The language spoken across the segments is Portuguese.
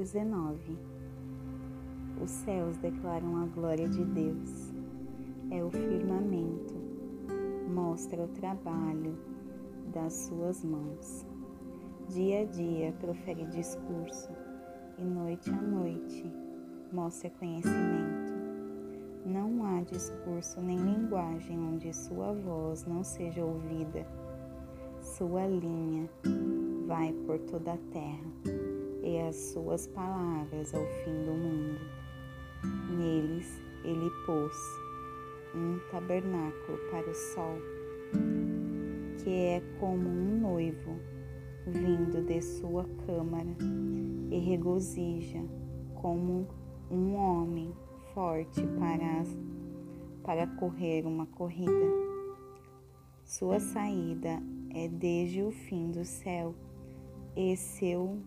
19 Os céus declaram a glória de Deus. É o firmamento, mostra o trabalho das suas mãos. Dia a dia profere discurso e noite a noite mostra conhecimento. Não há discurso nem linguagem onde sua voz não seja ouvida. Sua linha vai por toda a terra e as suas palavras ao fim do mundo. Neles ele pôs um tabernáculo para o sol, que é como um noivo vindo de sua câmara e regozija como um homem forte para, para correr uma corrida. Sua saída é desde o fim do céu e seu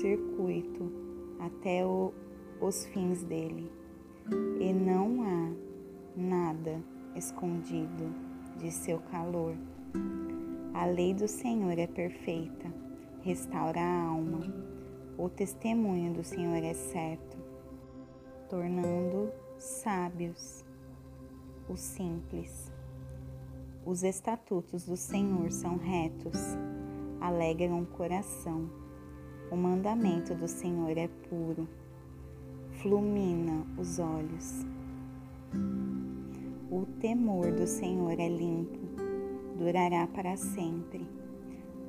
circuito até o, os fins dele, e não há nada escondido de seu calor. A lei do Senhor é perfeita, restaura a alma. O testemunho do Senhor é certo, tornando sábios os simples. Os estatutos do Senhor são retos alegram o coração. O mandamento do Senhor é puro, flumina os olhos. O temor do Senhor é limpo, durará para sempre.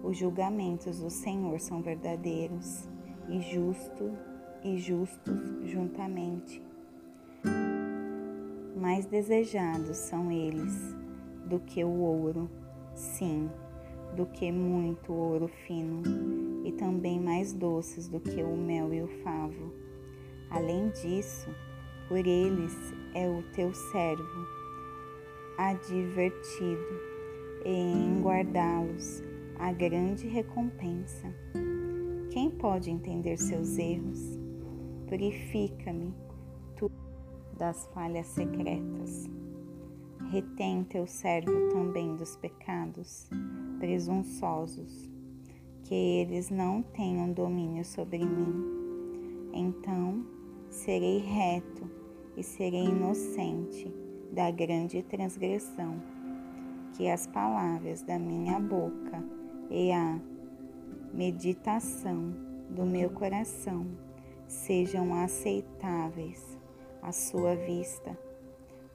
Os julgamentos do Senhor são verdadeiros e justos e justos juntamente. Mais desejados são eles do que o ouro, sim, do que muito ouro fino, e também mais doces do que o mel e o favo. Além disso, por eles é o teu servo advertido, e em guardá-los a grande recompensa. Quem pode entender seus erros? Purifica-me, tu das falhas secretas. Retém teu servo também dos pecados presunçosos, que eles não tenham domínio sobre mim. Então serei reto e serei inocente da grande transgressão. Que as palavras da minha boca e a meditação do meu coração sejam aceitáveis à sua vista,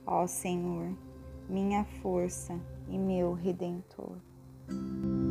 ó Senhor, minha força e meu redentor. thank you